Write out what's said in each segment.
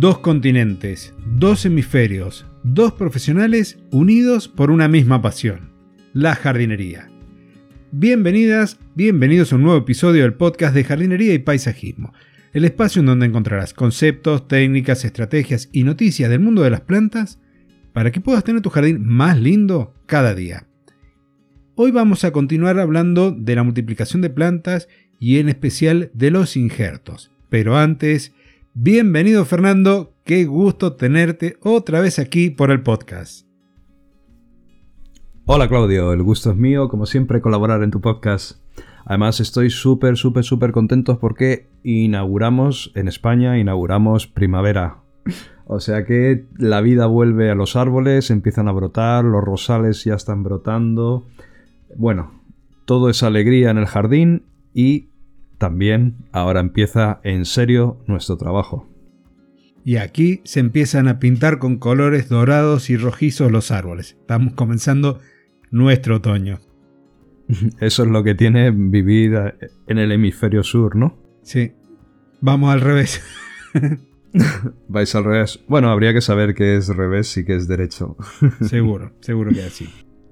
Dos continentes, dos hemisferios, dos profesionales unidos por una misma pasión, la jardinería. Bienvenidas, bienvenidos a un nuevo episodio del podcast de jardinería y paisajismo, el espacio en donde encontrarás conceptos, técnicas, estrategias y noticias del mundo de las plantas para que puedas tener tu jardín más lindo cada día. Hoy vamos a continuar hablando de la multiplicación de plantas y en especial de los injertos. Pero antes, bienvenido Fernando, qué gusto tenerte otra vez aquí por el podcast. Hola Claudio, el gusto es mío, como siempre, colaborar en tu podcast. Además estoy súper, súper, súper contento porque inauguramos en España, inauguramos primavera. O sea que la vida vuelve a los árboles, empiezan a brotar, los rosales ya están brotando, bueno, todo es alegría en el jardín y también ahora empieza en serio nuestro trabajo. Y aquí se empiezan a pintar con colores dorados y rojizos los árboles. Estamos comenzando nuestro otoño. Eso es lo que tiene vivir en el hemisferio sur, ¿no? Sí. Vamos al revés. Vais al revés. Bueno, habría que saber qué es revés y qué es derecho. seguro, seguro que así.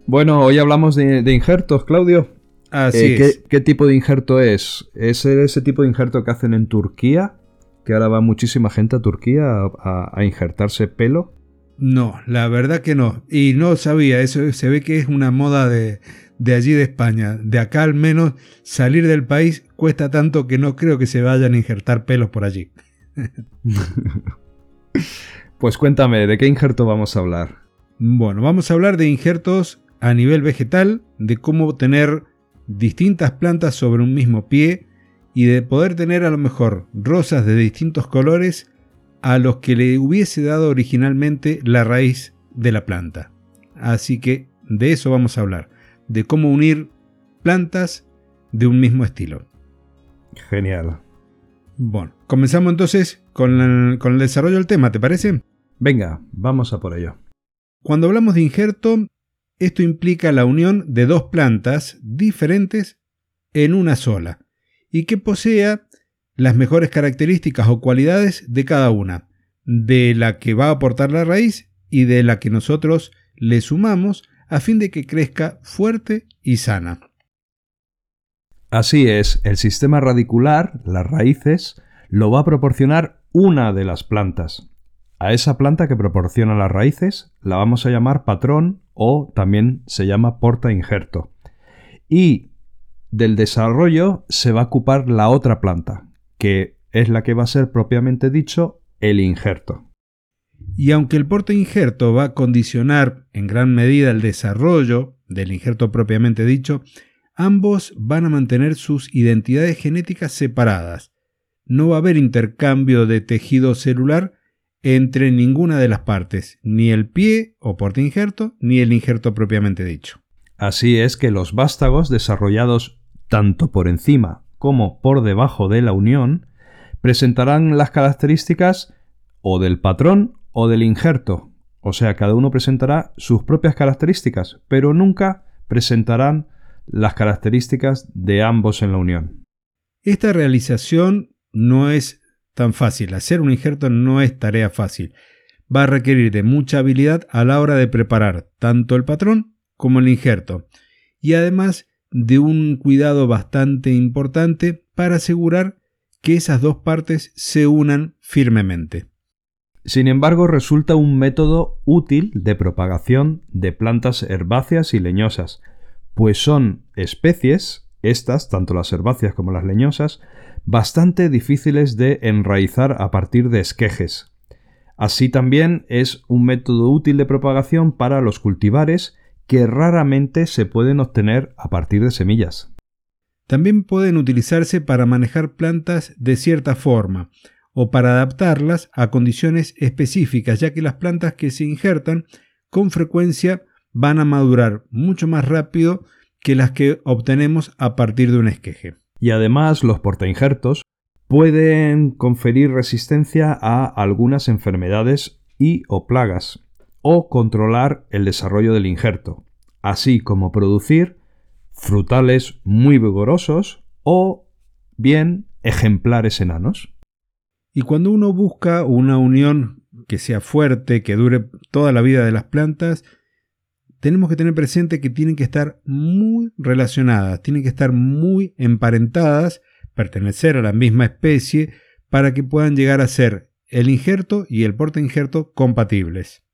Bueno, hoy hablamos de, injertos, Claudio. Así eh, ¿qué, tipo de injerto es? ¿Es ese tipo de injerto que hacen en Turquía? ¿Que ahora va muchísima gente a Turquía a, injertarse pelo? No, la verdad que no. Y no sabía, eso se ve que es una moda de, de allí de España. De acá al menos salir del país cuesta tanto que no creo que se vayan a injertar pelos por allí. pues cuéntame, ¿de qué injerto vamos a hablar? Bueno, vamos a hablar de injertos a nivel vegetal de cómo tener distintas plantas sobre un mismo pie y de poder tener a lo mejor rosas de distintos colores a los que le hubiese dado originalmente la raíz de la planta. Así que de eso vamos a hablar, de cómo unir plantas de un mismo estilo. Genial. Bueno, comenzamos entonces con el, con el desarrollo del tema, ¿te parece? Venga, vamos a por ello. Cuando hablamos de injerto, esto implica la unión de dos plantas diferentes en una sola y que posea las mejores características o cualidades de cada una, de la que va a aportar la raíz y de la que nosotros le sumamos a fin de que crezca fuerte y sana. Así es, el sistema radicular, las raíces, lo va a proporcionar una de las plantas. A esa planta que proporciona las raíces la vamos a llamar patrón o también se llama porta injerto. Y del desarrollo se va a ocupar la otra planta, que es la que va a ser propiamente dicho el injerto. Y aunque el porta injerto va a condicionar en gran medida el desarrollo del injerto propiamente dicho, ambos van a mantener sus identidades genéticas separadas. No va a haber intercambio de tejido celular entre ninguna de las partes, ni el pie o porte injerto, ni el injerto propiamente dicho. Así es que los vástagos desarrollados tanto por encima como por debajo de la unión presentarán las características o del patrón o del injerto, o sea, cada uno presentará sus propias características, pero nunca presentarán las características de ambos en la unión. Esta realización no es tan fácil. Hacer un injerto no es tarea fácil. Va a requerir de mucha habilidad a la hora de preparar tanto el patrón como el injerto. Y además de un cuidado bastante importante para asegurar que esas dos partes se unan firmemente. Sin embargo, resulta un método útil de propagación de plantas herbáceas y leñosas, pues son especies, estas, tanto las herbáceas como las leñosas, bastante difíciles de enraizar a partir de esquejes. Así también es un método útil de propagación para los cultivares que raramente se pueden obtener a partir de semillas. También pueden utilizarse para manejar plantas de cierta forma o para adaptarlas a condiciones específicas, ya que las plantas que se injertan con frecuencia van a madurar mucho más rápido que las que obtenemos a partir de un esqueje. Y además los portainjertos pueden conferir resistencia a algunas enfermedades y o plagas, o controlar el desarrollo del injerto, así como producir frutales muy vigorosos o bien ejemplares enanos. Y cuando uno busca una unión que sea fuerte, que dure toda la vida de las plantas, tenemos que tener presente que tienen que estar muy relacionadas, tienen que estar muy emparentadas, pertenecer a la misma especie, para que puedan llegar a ser el injerto y el porta injerto compatibles.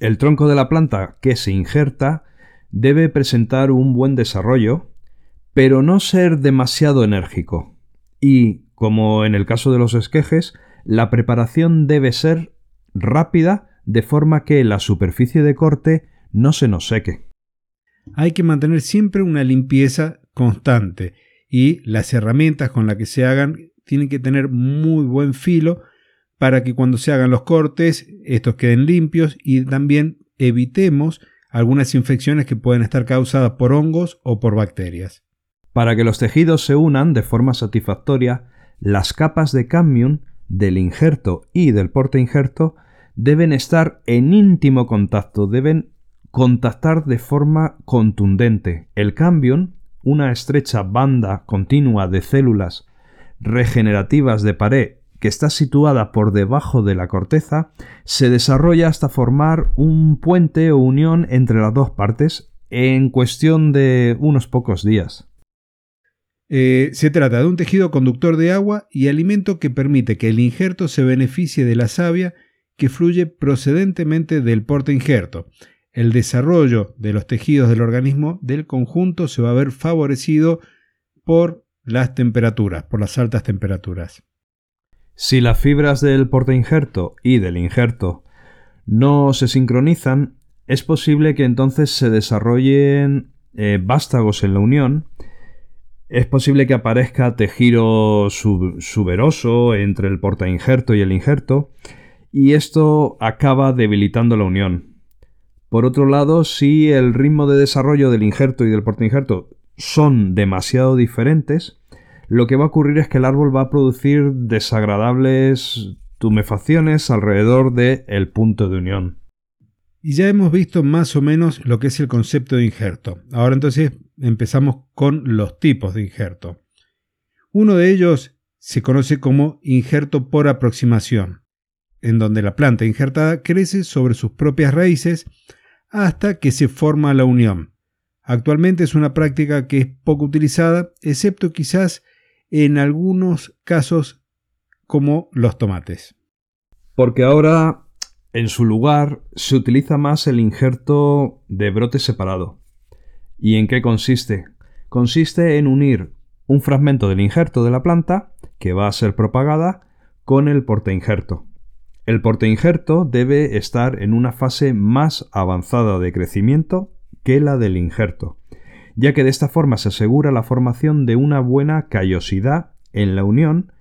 El tronco de la planta que se injerta debe presentar un buen desarrollo, pero no ser demasiado enérgico. Y, como en el caso de los esquejes, la preparación debe ser rápida de forma que la superficie de corte no se nos seque. Hay que mantener siempre una limpieza constante y las herramientas con las que se hagan tienen que tener muy buen filo para que cuando se hagan los cortes estos queden limpios y también evitemos algunas infecciones que pueden estar causadas por hongos o por bacterias. Para que los tejidos se unan de forma satisfactoria, las capas de cadmium del injerto y del porte injerto deben estar en íntimo contacto, deben contactar de forma contundente. El cambium, una estrecha banda continua de células regenerativas de pared que está situada por debajo de la corteza, se desarrolla hasta formar un puente o unión entre las dos partes en cuestión de unos pocos días. Eh, se trata de un tejido conductor de agua y alimento que permite que el injerto se beneficie de la savia que fluye procedentemente del porte injerto. El desarrollo de los tejidos del organismo del conjunto se va a ver favorecido por las temperaturas, por las altas temperaturas. Si las fibras del porte injerto y del injerto no se sincronizan, es posible que entonces se desarrollen eh, vástagos en la unión, es posible que aparezca tejido suberoso entre el porta injerto y el injerto, y esto acaba debilitando la unión. Por otro lado, si el ritmo de desarrollo del injerto y del porta injerto son demasiado diferentes, lo que va a ocurrir es que el árbol va a producir desagradables tumefacciones alrededor del el punto de unión. Y ya hemos visto más o menos lo que es el concepto de injerto. Ahora entonces empezamos con los tipos de injerto. Uno de ellos se conoce como injerto por aproximación, en donde la planta injertada crece sobre sus propias raíces hasta que se forma la unión. Actualmente es una práctica que es poco utilizada, excepto quizás en algunos casos como los tomates. Porque ahora en su lugar se utiliza más el injerto de brote separado. ¿Y en qué consiste? Consiste en unir un fragmento del injerto de la planta, que va a ser propagada, con el injerto. El injerto debe estar en una fase más avanzada de crecimiento que la del injerto, ya que de esta forma se asegura la formación de una buena callosidad en la unión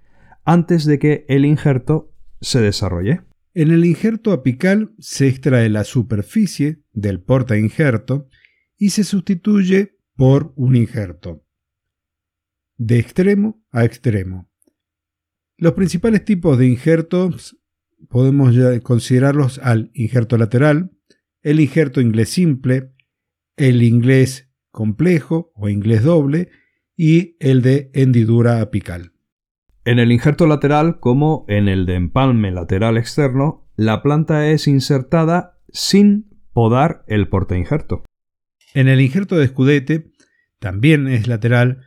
antes de que el injerto se desarrolle. En el injerto apical se extrae la superficie del porta injerto y se sustituye por un injerto. De extremo a extremo. Los principales tipos de injertos podemos considerarlos al injerto lateral, el injerto inglés simple, el inglés complejo o inglés doble y el de hendidura apical. En el injerto lateral, como en el de empalme lateral externo, la planta es insertada sin podar el injerto. En el injerto de escudete también es lateral,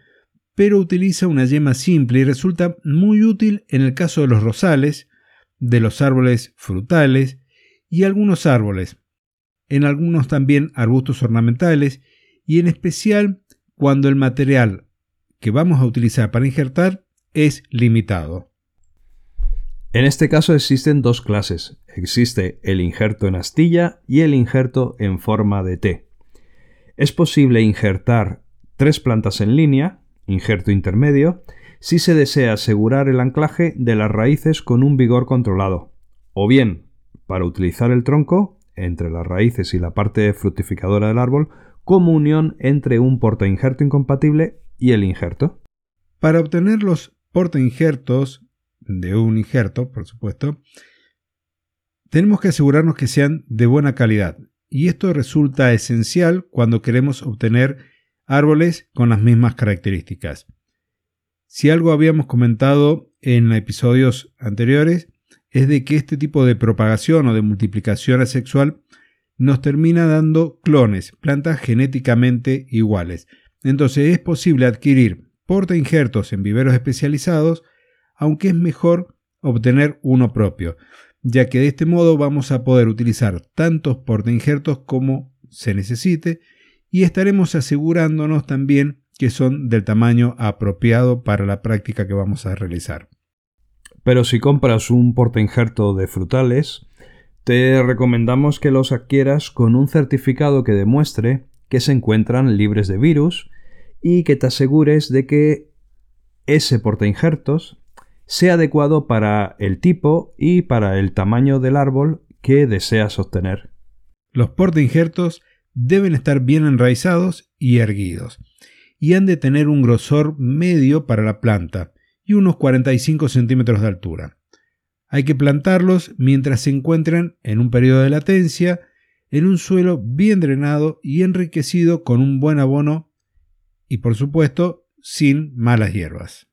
pero utiliza una yema simple y resulta muy útil en el caso de los rosales, de los árboles frutales y algunos árboles, en algunos también arbustos ornamentales y en especial cuando el material que vamos a utilizar para injertar es limitado. En este caso existen dos clases. Existe el injerto en astilla y el injerto en forma de T. Es posible injertar tres plantas en línea, injerto intermedio, si se desea asegurar el anclaje de las raíces con un vigor controlado, o bien para utilizar el tronco entre las raíces y la parte fructificadora del árbol como unión entre un injerto incompatible y el injerto. Para obtener los injertos de un injerto, por supuesto, tenemos que asegurarnos que sean de buena calidad. Y esto resulta esencial cuando queremos obtener árboles con las mismas características. Si algo habíamos comentado en episodios anteriores es de que este tipo de propagación o de multiplicación asexual nos termina dando clones, plantas genéticamente iguales. Entonces es posible adquirir porta injertos en viveros especializados, aunque es mejor obtener uno propio, ya que de este modo vamos a poder utilizar tantos porta injertos como se necesite y estaremos asegurándonos también que son del tamaño apropiado para la práctica que vamos a realizar. Pero si compras un porta injerto de frutales, te recomendamos que los adquieras con un certificado que demuestre que se encuentran libres de virus y que te asegures de que ese porta injertos sea adecuado para el tipo y para el tamaño del árbol que deseas obtener. Los porta injertos deben estar bien enraizados y erguidos, y han de tener un grosor medio para la planta y unos 45 centímetros de altura. Hay que plantarlos mientras se encuentren en un periodo de latencia, en un suelo bien drenado y enriquecido con un buen abono y por supuesto sin malas hierbas.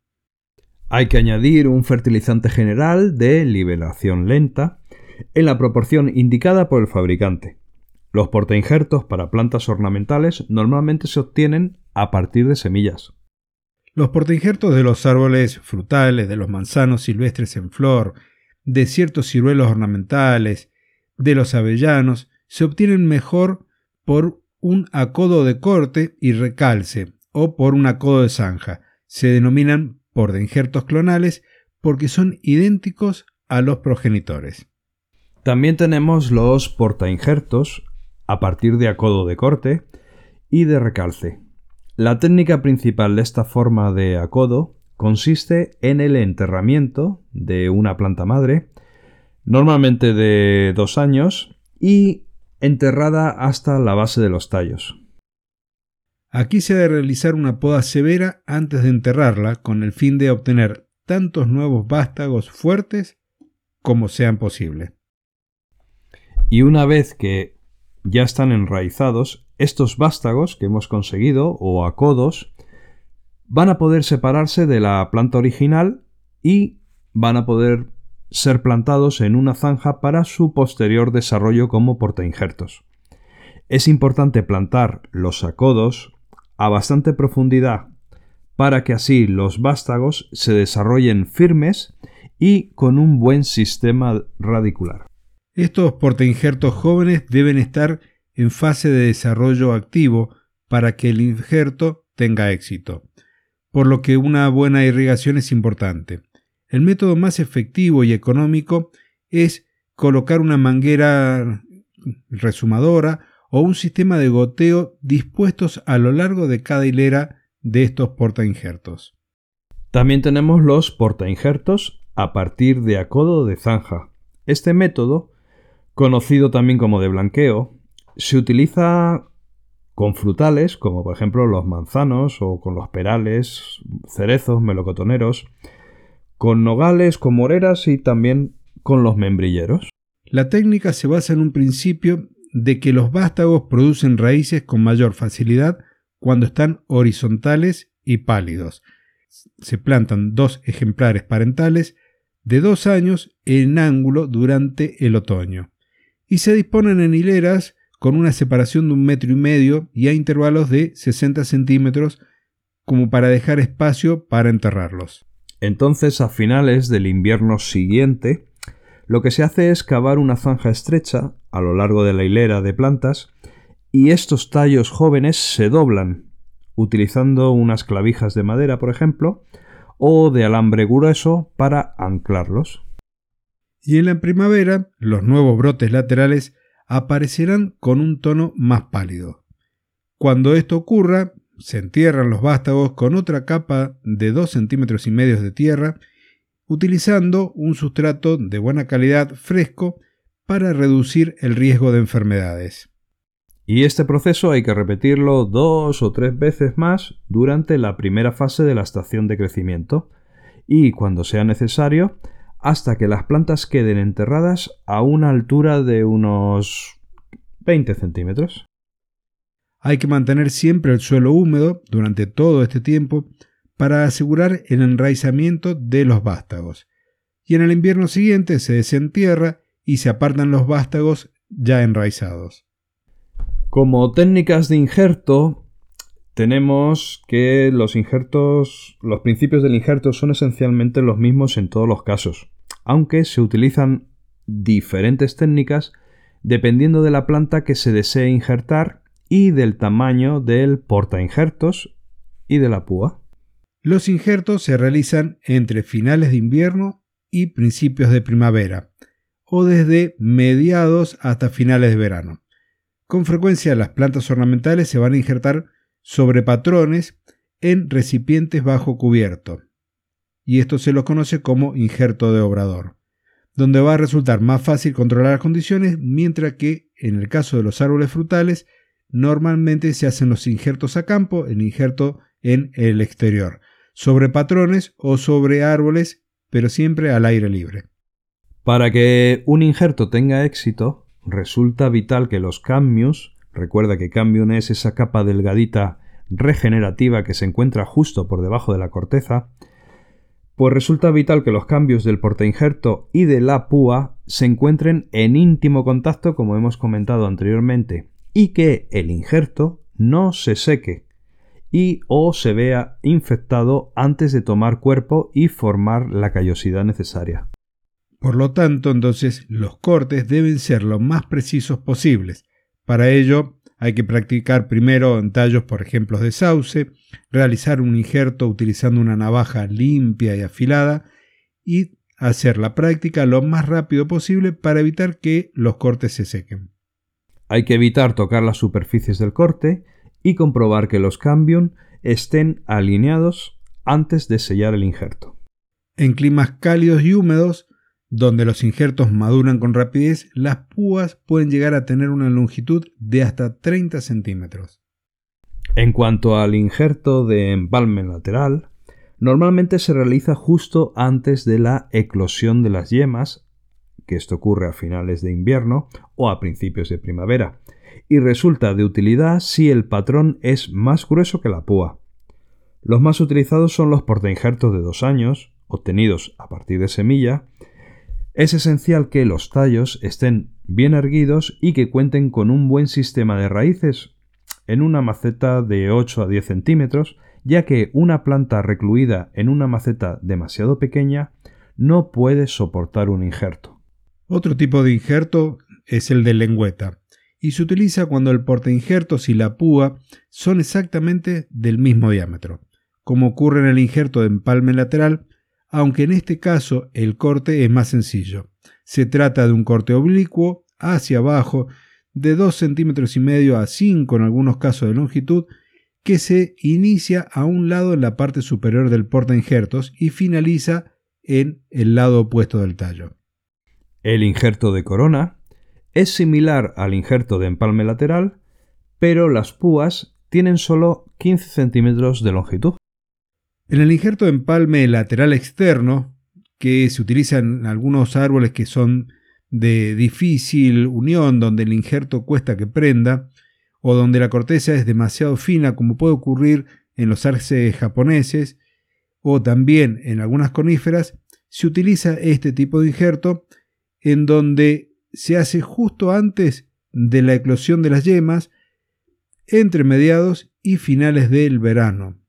Hay que añadir un fertilizante general de liberación lenta en la proporción indicada por el fabricante. Los portainjertos para plantas ornamentales normalmente se obtienen a partir de semillas. Los portainjertos de los árboles frutales, de los manzanos silvestres en flor, de ciertos ciruelos ornamentales, de los avellanos, se obtienen mejor por un acodo de corte y recalce o por un acodo de zanja. Se denominan portainjertos clonales porque son idénticos a los progenitores. También tenemos los portainjertos a partir de acodo de corte y de recalce. La técnica principal de esta forma de acodo consiste en el enterramiento de una planta madre, normalmente de dos años, y enterrada hasta la base de los tallos. Aquí se ha de realizar una poda severa antes de enterrarla con el fin de obtener tantos nuevos vástagos fuertes como sean posible. Y una vez que ya están enraizados, estos vástagos que hemos conseguido, o acodos, van a poder separarse de la planta original y van a poder ser plantados en una zanja para su posterior desarrollo como portainjertos. Es importante plantar los acodos a bastante profundidad para que así los vástagos se desarrollen firmes y con un buen sistema radicular. Estos portainjertos jóvenes deben estar en fase de desarrollo activo para que el injerto tenga éxito, por lo que una buena irrigación es importante. El método más efectivo y económico es colocar una manguera resumadora o un sistema de goteo dispuestos a lo largo de cada hilera de estos portainjertos. También tenemos los portainjertos a partir de acodo de zanja. Este método conocido también como de blanqueo, se utiliza con frutales, como por ejemplo los manzanos o con los perales, cerezos, melocotoneros, con nogales, con moreras y también con los membrilleros. La técnica se basa en un principio de que los vástagos producen raíces con mayor facilidad cuando están horizontales y pálidos. Se plantan dos ejemplares parentales de dos años en ángulo durante el otoño y se disponen en hileras con una separación de un metro y medio y a intervalos de 60 centímetros como para dejar espacio para enterrarlos. Entonces, a finales del invierno siguiente, lo que se hace es cavar una zanja estrecha a lo largo de la hilera de plantas y estos tallos jóvenes se doblan utilizando unas clavijas de madera, por ejemplo, o de alambre grueso para anclarlos y en la primavera los nuevos brotes laterales aparecerán con un tono más pálido. Cuando esto ocurra, se entierran los vástagos con otra capa de 2 centímetros y medio de tierra, utilizando un sustrato de buena calidad fresco para reducir el riesgo de enfermedades. Y este proceso hay que repetirlo dos o tres veces más durante la primera fase de la estación de crecimiento y, cuando sea necesario, hasta que las plantas queden enterradas a una altura de unos 20 centímetros. Hay que mantener siempre el suelo húmedo durante todo este tiempo para asegurar el enraizamiento de los vástagos. Y en el invierno siguiente se desentierra y se apartan los vástagos ya enraizados. Como técnicas de injerto, tenemos que los injertos, los principios del injerto son esencialmente los mismos en todos los casos, aunque se utilizan diferentes técnicas dependiendo de la planta que se desee injertar y del tamaño del porta injertos y de la púa. Los injertos se realizan entre finales de invierno y principios de primavera, o desde mediados hasta finales de verano. Con frecuencia las plantas ornamentales se van a injertar sobre patrones en recipientes bajo cubierto, y esto se lo conoce como injerto de obrador, donde va a resultar más fácil controlar las condiciones, mientras que en el caso de los árboles frutales normalmente se hacen los injertos a campo, el injerto en el exterior, sobre patrones o sobre árboles, pero siempre al aire libre. Para que un injerto tenga éxito, resulta vital que los cambios, recuerda que cambium es esa capa delgadita regenerativa que se encuentra justo por debajo de la corteza, pues resulta vital que los cambios del portainjerto y de la púa se encuentren en íntimo contacto, como hemos comentado anteriormente, y que el injerto no se seque y o se vea infectado antes de tomar cuerpo y formar la callosidad necesaria. Por lo tanto, entonces los cortes deben ser lo más precisos posibles. Para ello hay que practicar primero en tallos, por ejemplo, de sauce, realizar un injerto utilizando una navaja limpia y afilada y hacer la práctica lo más rápido posible para evitar que los cortes se sequen. Hay que evitar tocar las superficies del corte y comprobar que los cambios estén alineados antes de sellar el injerto. En climas cálidos y húmedos, donde los injertos maduran con rapidez, las púas pueden llegar a tener una longitud de hasta 30 centímetros. En cuanto al injerto de empalme lateral, normalmente se realiza justo antes de la eclosión de las yemas que esto ocurre a finales de invierno o a principios de primavera, y resulta de utilidad si el patrón es más grueso que la púa. Los más utilizados son los portainjertos de dos años, obtenidos a partir de semilla. Es esencial que los tallos estén bien erguidos y que cuenten con un buen sistema de raíces en una maceta de 8 a 10 centímetros, ya que una planta recluida en una maceta demasiado pequeña no puede soportar un injerto. Otro tipo de injerto es el de lengüeta, y se utiliza cuando el injertos y la púa son exactamente del mismo diámetro, como ocurre en el injerto de empalme lateral, aunque en este caso el corte es más sencillo. Se trata de un corte oblicuo hacia abajo de 2 centímetros y medio a 5 en algunos casos de longitud que se inicia a un lado en la parte superior del injertos y finaliza en el lado opuesto del tallo. El injerto de corona es similar al injerto de empalme lateral, pero las púas tienen solo 15 centímetros de longitud. En el injerto de empalme lateral externo, que se utiliza en algunos árboles que son de difícil unión, donde el injerto cuesta que prenda, o donde la corteza es demasiado fina, como puede ocurrir en los arces japoneses, o también en algunas coníferas, se utiliza este tipo de injerto en donde se hace justo antes de la eclosión de las yemas, entre mediados y finales del verano.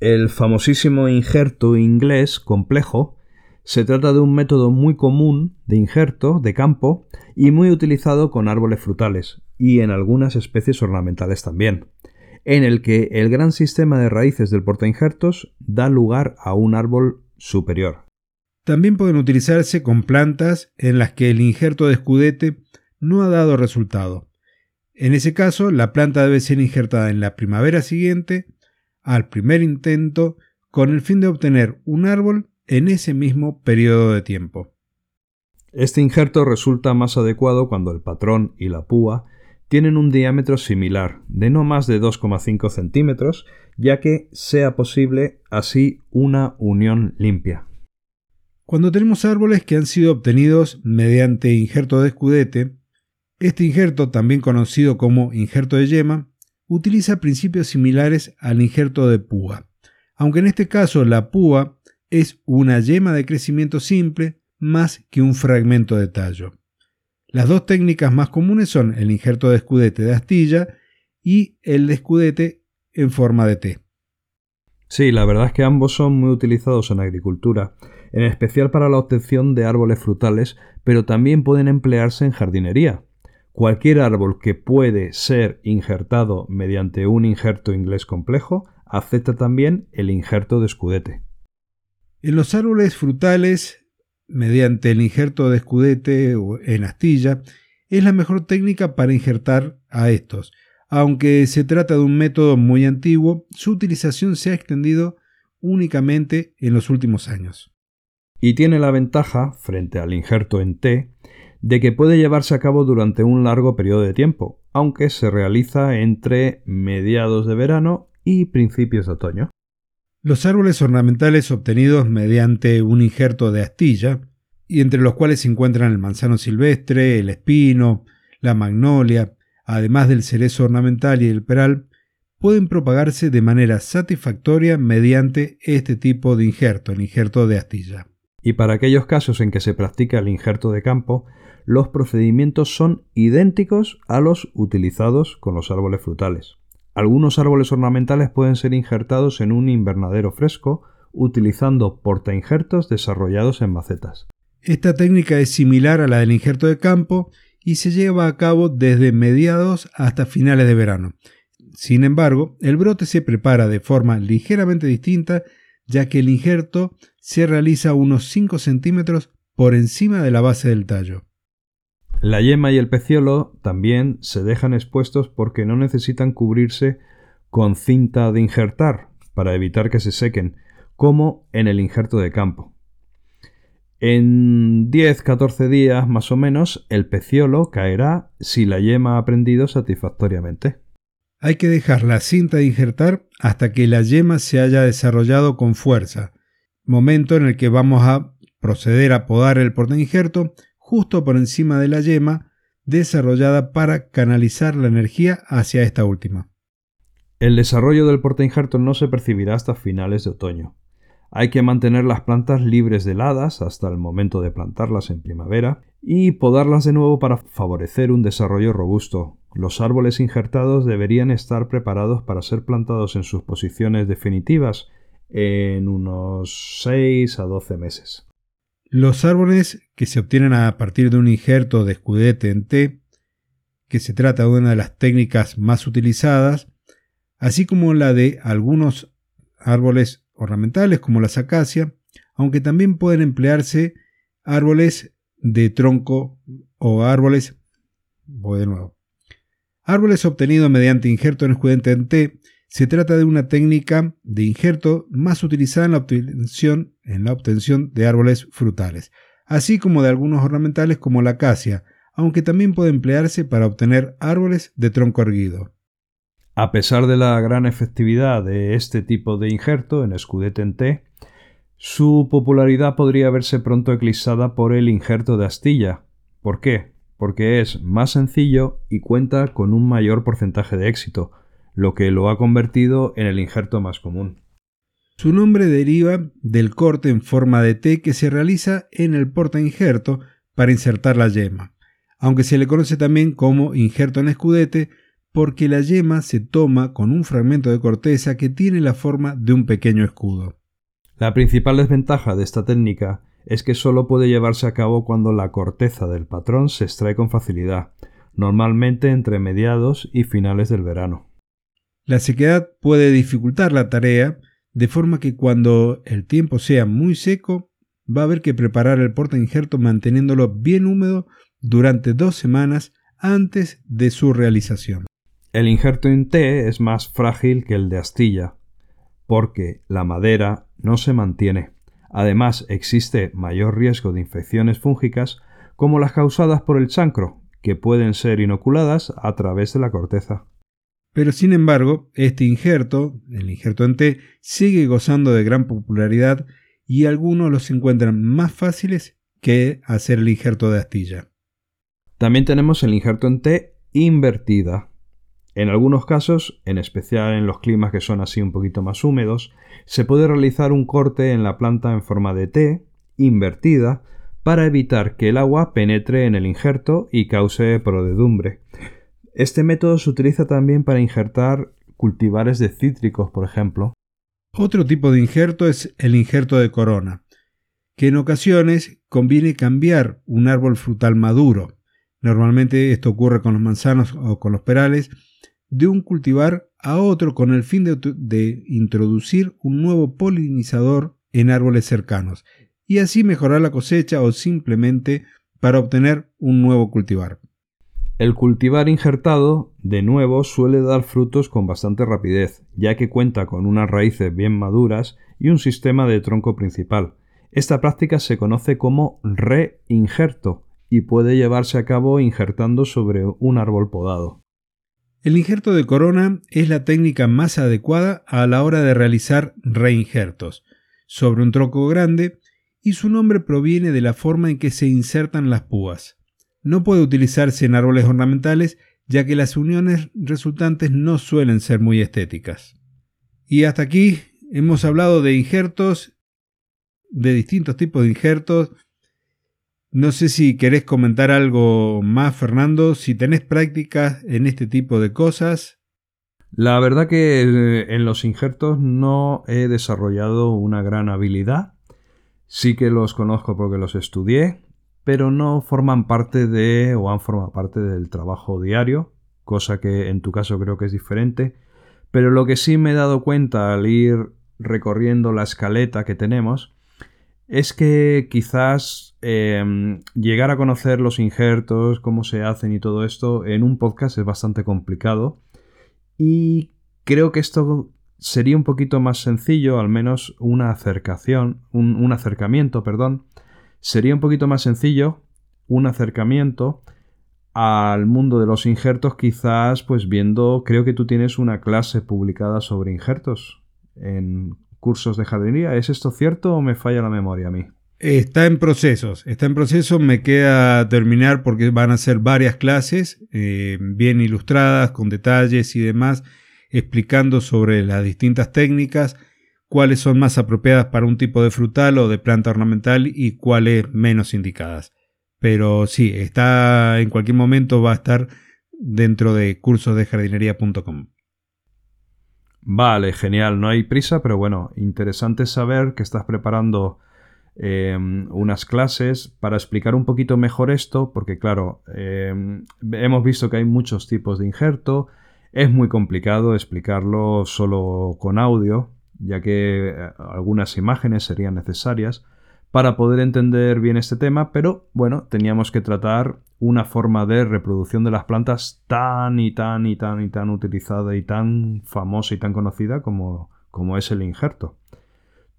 El famosísimo injerto inglés complejo se trata de un método muy común de injerto de campo y muy utilizado con árboles frutales y en algunas especies ornamentales también, en el que el gran sistema de raíces del portainjertos da lugar a un árbol superior. También pueden utilizarse con plantas en las que el injerto de escudete no ha dado resultado. En ese caso, la planta debe ser injertada en la primavera siguiente al primer intento con el fin de obtener un árbol en ese mismo periodo de tiempo. Este injerto resulta más adecuado cuando el patrón y la púa tienen un diámetro similar, de no más de 2,5 centímetros, ya que sea posible así una unión limpia. Cuando tenemos árboles que han sido obtenidos mediante injerto de escudete, este injerto, también conocido como injerto de yema, utiliza principios similares al injerto de púa, aunque en este caso la púa es una yema de crecimiento simple más que un fragmento de tallo. Las dos técnicas más comunes son el injerto de escudete de astilla y el de escudete en forma de T. Sí, la verdad es que ambos son muy utilizados en agricultura, en especial para la obtención de árboles frutales, pero también pueden emplearse en jardinería. Cualquier árbol que puede ser injertado mediante un injerto inglés complejo acepta también el injerto de escudete. En los árboles frutales, mediante el injerto de escudete o en astilla, es la mejor técnica para injertar a estos. Aunque se trata de un método muy antiguo, su utilización se ha extendido únicamente en los últimos años. Y tiene la ventaja, frente al injerto en T, de que puede llevarse a cabo durante un largo periodo de tiempo, aunque se realiza entre mediados de verano y principios de otoño. Los árboles ornamentales obtenidos mediante un injerto de astilla, y entre los cuales se encuentran el manzano silvestre, el espino, la magnolia, además del cerezo ornamental y el peral, pueden propagarse de manera satisfactoria mediante este tipo de injerto, el injerto de astilla. Y para aquellos casos en que se practica el injerto de campo, los procedimientos son idénticos a los utilizados con los árboles frutales. Algunos árboles ornamentales pueden ser injertados en un invernadero fresco utilizando portainjertos desarrollados en macetas. Esta técnica es similar a la del injerto de campo y se lleva a cabo desde mediados hasta finales de verano. Sin embargo, el brote se prepara de forma ligeramente distinta ya que el injerto se realiza unos 5 centímetros por encima de la base del tallo. La yema y el peciolo también se dejan expuestos porque no necesitan cubrirse con cinta de injertar para evitar que se sequen, como en el injerto de campo. En 10-14 días más o menos el peciolo caerá si la yema ha prendido satisfactoriamente. Hay que dejar la cinta de injertar hasta que la yema se haya desarrollado con fuerza, momento en el que vamos a proceder a podar el injerto justo por encima de la yema desarrollada para canalizar la energía hacia esta última. El desarrollo del injerto no se percibirá hasta finales de otoño. Hay que mantener las plantas libres de heladas hasta el momento de plantarlas en primavera y podarlas de nuevo para favorecer un desarrollo robusto. Los árboles injertados deberían estar preparados para ser plantados en sus posiciones definitivas en unos 6 a 12 meses. Los árboles que se obtienen a partir de un injerto de escudete en T, que se trata de una de las técnicas más utilizadas, así como la de algunos árboles ornamentales como la acacia, aunque también pueden emplearse árboles de tronco o árboles, voy de nuevo, árboles obtenidos mediante injerto en escudete en T se trata de una técnica de injerto más utilizada en la, obtención, en la obtención de árboles frutales, así como de algunos ornamentales como la acacia, aunque también puede emplearse para obtener árboles de tronco erguido. A pesar de la gran efectividad de este tipo de injerto en escudete en T, su popularidad podría verse pronto eclipsada por el injerto de astilla. ¿Por qué? Porque es más sencillo y cuenta con un mayor porcentaje de éxito, lo que lo ha convertido en el injerto más común. Su nombre deriva del corte en forma de T que se realiza en el porta injerto para insertar la yema, aunque se le conoce también como injerto en escudete porque la yema se toma con un fragmento de corteza que tiene la forma de un pequeño escudo. La principal desventaja de esta técnica es que solo puede llevarse a cabo cuando la corteza del patrón se extrae con facilidad, normalmente entre mediados y finales del verano. La sequedad puede dificultar la tarea, de forma que cuando el tiempo sea muy seco, va a haber que preparar el porta injerto manteniéndolo bien húmedo durante dos semanas antes de su realización. El injerto en T es más frágil que el de astilla, porque la madera no se mantiene. Además, existe mayor riesgo de infecciones fúngicas como las causadas por el chancro, que pueden ser inoculadas a través de la corteza. Pero sin embargo, este injerto, el injerto en T, sigue gozando de gran popularidad y algunos los encuentran más fáciles que hacer el injerto de astilla. También tenemos el injerto en T invertida. En algunos casos, en especial en los climas que son así un poquito más húmedos, se puede realizar un corte en la planta en forma de T, invertida, para evitar que el agua penetre en el injerto y cause prodedumbre. Este método se utiliza también para injertar cultivares de cítricos, por ejemplo. Otro tipo de injerto es el injerto de corona, que en ocasiones conviene cambiar un árbol frutal maduro. Normalmente esto ocurre con los manzanos o con los perales, de un cultivar a otro con el fin de, introducir un nuevo polinizador en árboles cercanos y así mejorar la cosecha o simplemente para obtener un nuevo cultivar. El cultivar injertado, de nuevo, suele dar frutos con bastante rapidez, ya que cuenta con unas raíces bien maduras y un sistema de tronco principal. Esta práctica se conoce como reinjerto y puede llevarse a cabo injertando sobre un árbol podado. El injerto de corona es la técnica más adecuada a la hora de realizar reinjertos. Sobre un tronco grande, y su nombre proviene de la forma en que se insertan las púas. No puede utilizarse en árboles ornamentales ya que las uniones resultantes no suelen ser muy estéticas. Y hasta aquí hemos hablado de injertos, de distintos tipos de injertos. No sé si querés comentar algo más, Fernando, si tenés prácticas en este tipo de cosas. La verdad que eh, en los injertos no he desarrollado una gran habilidad Sí que los conozco porque los estudié, pero no forman parte de o han formado parte del trabajo diario, cosa que en tu caso creo que es diferente. Pero lo que sí me he dado cuenta al ir recorriendo la escaleta que tenemos es que quizás em, llegar a conocer los injertos, cómo se hacen y todo esto en un podcast es bastante complicado. Y creo que esto sería un poquito más sencillo, al menos una acercación, un, acercamiento, perdón, sería un poquito más sencillo un acercamiento al mundo de los injertos, quizás pues viendo, creo que tú tienes una clase publicada sobre injertos en cursos de jardinería. ¿Es esto cierto o me falla la memoria a mí? Está en procesos, está en proceso, me queda terminar porque van a ser varias clases eh, bien ilustradas, con detalles y demás explicando sobre las distintas técnicas, cuáles son más apropiadas para un tipo de frutal o de planta ornamental y cuáles menos indicadas. Pero sí, está en cualquier momento va a estar dentro de cursosdejardinería.com. Vale, genial, no hay prisa, pero bueno, interesante saber que estás preparando em, unas clases para explicar un poquito mejor esto, porque claro, em, hemos visto que hay muchos tipos de injerto, es muy complicado explicarlo solo con audio, ya que eh, algunas imágenes serían necesarias para poder entender bien este tema, pero bueno, teníamos que tratar una forma de reproducción de las plantas tan y tan y tan y tan utilizada y tan famosa y tan conocida como, como es el injerto.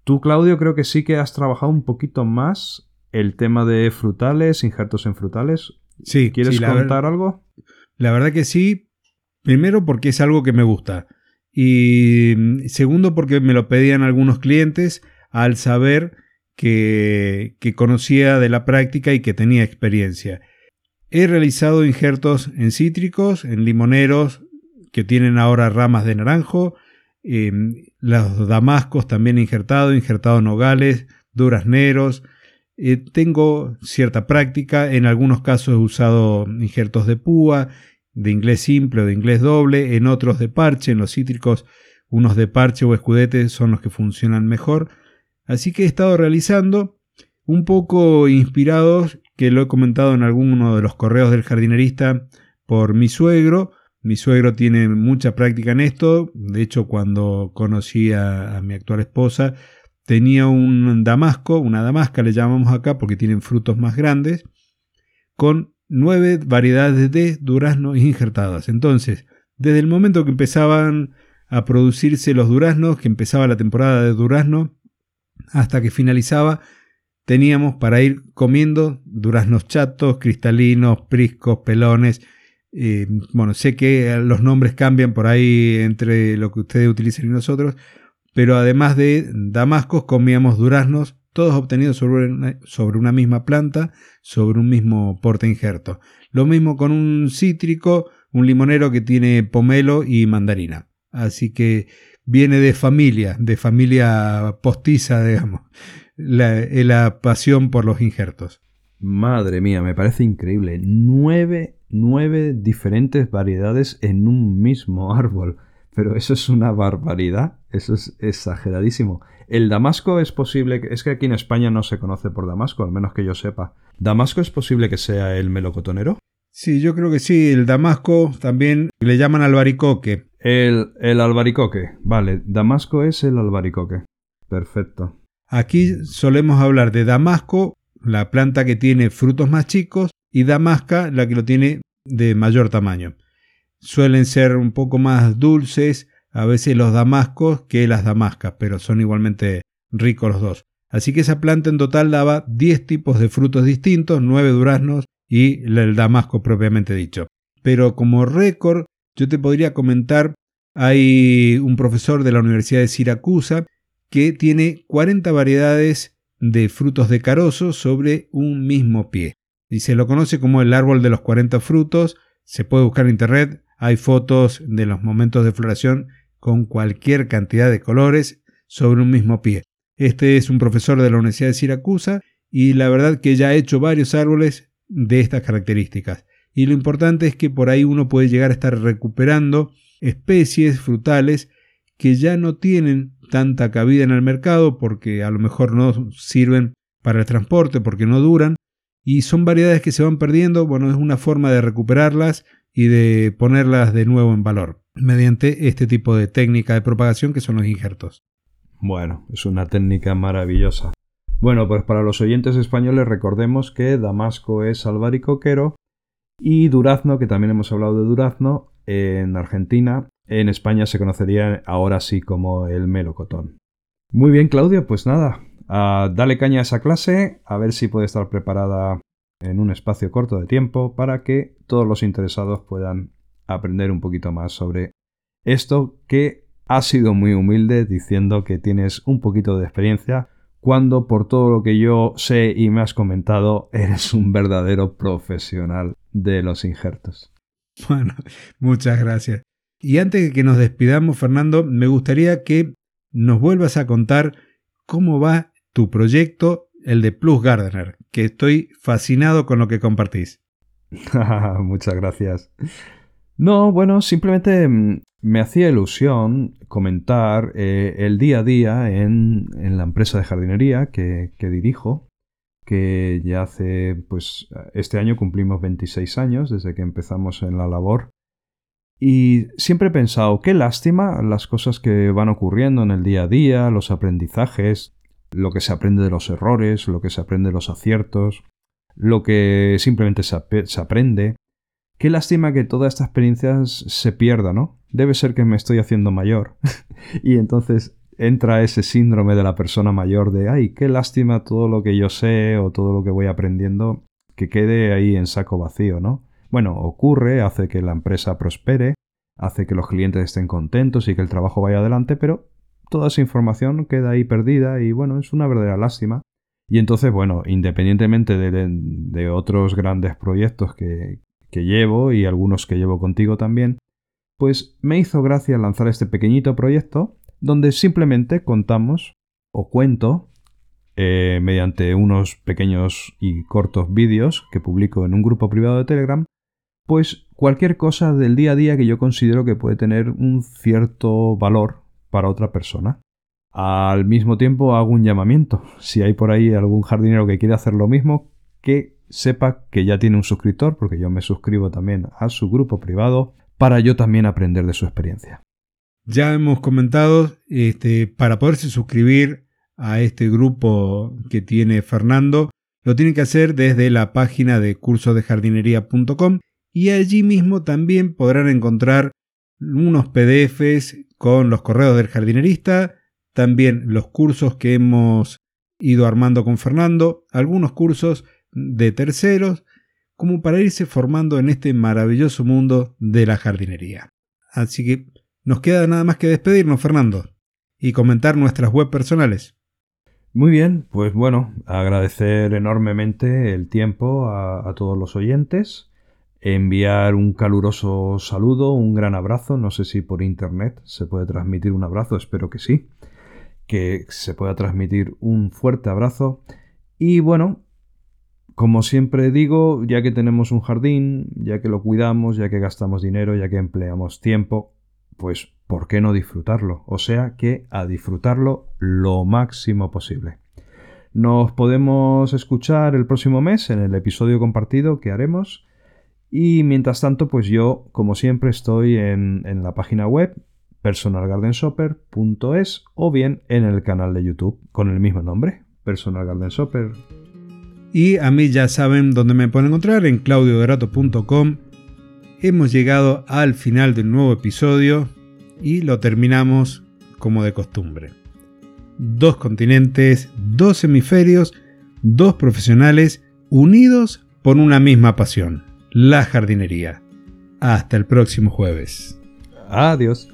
Tú, Claudio, creo que sí que has trabajado un poquito más el tema de frutales, injertos en frutales. Sí. ¿Quieres contar algo? La verdad que sí, Primero porque es algo que me gusta. Y mm, segundo porque me lo pedían algunos clientes al saber que, conocía de la práctica y que tenía experiencia. He realizado injertos en cítricos, en limoneros que tienen ahora ramas de naranjo, em, los damascos también injertado, injertado nogales, durazneros. Eh, tengo cierta práctica, en algunos casos he usado injertos de púa, de inglés simple o de inglés doble, en otros de parche, en los cítricos unos de parche o escudete son los que funcionan mejor. Así que he estado realizando un poco inspirados, que lo he comentado en alguno de los correos del jardinerista, por mi suegro. Mi suegro tiene mucha práctica en esto. De hecho, cuando conocí a, a mi actual esposa, tenía un damasco, una damasca le llamamos acá porque tienen frutos más grandes, con nueve variedades de duraznos injertadas. Entonces, desde el momento que empezaban a producirse los duraznos, que empezaba la temporada de durazno, hasta que finalizaba, teníamos para ir comiendo duraznos chatos, cristalinos, priscos, pelones. Eh, bueno, sé que los nombres cambian por ahí entre lo que ustedes utilizan y nosotros, pero además de damascos comíamos duraznos todos obtenidos sobre una, sobre una misma planta, sobre un mismo porte injerto. Lo mismo con un cítrico, un limonero que tiene pomelo y mandarina. Así que viene de familia, de familia postiza, digamos, la, la pasión por los injertos. Madre mía, me parece increíble. Nueve, nueve diferentes variedades en un mismo árbol. Pero eso es una barbaridad. Eso es exageradísimo. El damasco es posible. Es que aquí en España no se conoce por damasco, al menos que yo sepa. ¿Damasco es posible que sea el melocotonero? Sí, yo creo que sí. El damasco también le llaman albaricoque. El, el albaricoque. Vale, damasco es el albaricoque. Perfecto. Aquí solemos hablar de damasco la planta que tiene frutos más chicos, y damasca, la que lo tiene de mayor tamaño. Suelen ser un poco más dulces, a veces los damascos que las damascas, pero son igualmente ricos los dos. Así que esa planta en total daba 10 tipos de frutos distintos, 9 duraznos y el damasco propiamente dicho. Pero como récord, yo te podría comentar, hay un profesor de la Universidad de Siracusa que tiene 40 variedades de frutos de carozo sobre un mismo pie. Y se lo conoce como el árbol de los 40 frutos. Se puede buscar en internet. Hay fotos de los momentos de floración con cualquier cantidad de colores sobre un mismo pie. Este es un profesor de la Universidad de Siracusa y la verdad que ya ha hecho varios árboles de estas características. Y lo importante es que por ahí uno puede llegar a estar recuperando especies frutales que ya no tienen tanta cabida en el mercado porque a lo mejor no sirven para el transporte, porque no duran, y son variedades que se van perdiendo, bueno, es una forma de recuperarlas y de ponerlas de nuevo en valor mediante este tipo de técnica de propagación que son los injertos. Bueno, es una técnica maravillosa. Bueno, pues para los oyentes españoles recordemos que Damasco es albaricoquero y Durazno, que también hemos hablado de Durazno, en Argentina en España se conocería ahora sí como el melocotón. Muy bien, Claudia, pues nada, dale caña a esa clase, a ver si puede estar preparada en un espacio corto de tiempo para que todos los interesados puedan aprender un poquito más sobre esto que ha sido muy humilde diciendo que tienes un poquito de experiencia cuando por todo lo que yo sé y me has comentado eres un verdadero profesional de los injertos. Bueno, muchas gracias. Y antes de que nos despidamos, Fernando, me gustaría que nos vuelvas a contar cómo va tu proyecto, el de Plus Gardener, que estoy fascinado con lo que compartís. Muchas gracias. No, bueno, simplemente mm, me hacía ilusión comentar eh, el día a día en, la empresa de jardinería que, que, dirijo, que ya hace, pues, este año cumplimos 26 años desde que empezamos en la labor y siempre he pensado, qué lástima las cosas que van ocurriendo en el día a día, los aprendizajes, lo que se aprende de los errores, lo que se aprende de los aciertos, lo que simplemente se, aprende. Qué lástima que toda esta experiencia se pierda, ¿no? Debe ser que me estoy haciendo mayor. y entonces entra ese síndrome de la persona mayor de, ay, qué lástima todo lo que yo sé o todo lo que voy aprendiendo que quede ahí en saco vacío, ¿no? Bueno, ocurre, hace que la empresa prospere, hace que los clientes estén contentos y que el trabajo vaya adelante, pero toda esa información queda ahí perdida y bueno, es una verdadera lástima. Y entonces, bueno, independientemente de, otros grandes proyectos que, que llevo y algunos que llevo contigo también, pues me hizo gracia lanzar este pequeñito proyecto donde simplemente contamos o cuento eh, mediante unos pequeños y cortos vídeos que publico en un grupo privado de Telegram pues cualquier cosa del día a día que yo considero que puede tener un cierto valor para otra persona. Al mismo tiempo hago un llamamiento. Si hay por ahí algún jardinero que quiere hacer lo mismo, que sepa que ya tiene un suscriptor, porque yo me suscribo también a su grupo privado, para yo también aprender de su experiencia. Ya hemos comentado, este, para poderse suscribir a este grupo que tiene Fernando, lo tiene que hacer desde la página de cursosdejardinería.com y allí mismo también podrán encontrar unos PDFs con los correos del jardinerista, también los cursos que hemos ido armando con Fernando, algunos cursos de terceros, como para irse formando en este maravilloso mundo de la jardinería. Así que nos queda nada más que despedirnos, Fernando, y comentar nuestras web personales. Muy bien, pues bueno, agradecer enormemente el tiempo a, a todos los oyentes enviar un caluroso saludo, un gran abrazo. No sé si por internet se puede transmitir un abrazo, espero que sí. Que se pueda transmitir un fuerte abrazo. Y bueno, como siempre digo, ya que tenemos un jardín, ya que lo cuidamos, ya que gastamos dinero, ya que empleamos tiempo, pues ¿por qué no disfrutarlo? O sea que a disfrutarlo lo máximo posible. Nos podemos escuchar el próximo mes en el episodio compartido que haremos y mientras tanto, pues yo, como siempre, estoy en, la página web personalgardenshopper.es o bien en el canal de YouTube con el mismo nombre, Personal Garden Shopper. Y a mí ya saben dónde me pueden encontrar, en claudioderato.com. Hemos llegado al final del nuevo episodio y lo terminamos como de costumbre. Dos continentes, dos hemisferios, dos profesionales unidos por una misma pasión la jardinería. Hasta el próximo jueves. Adiós.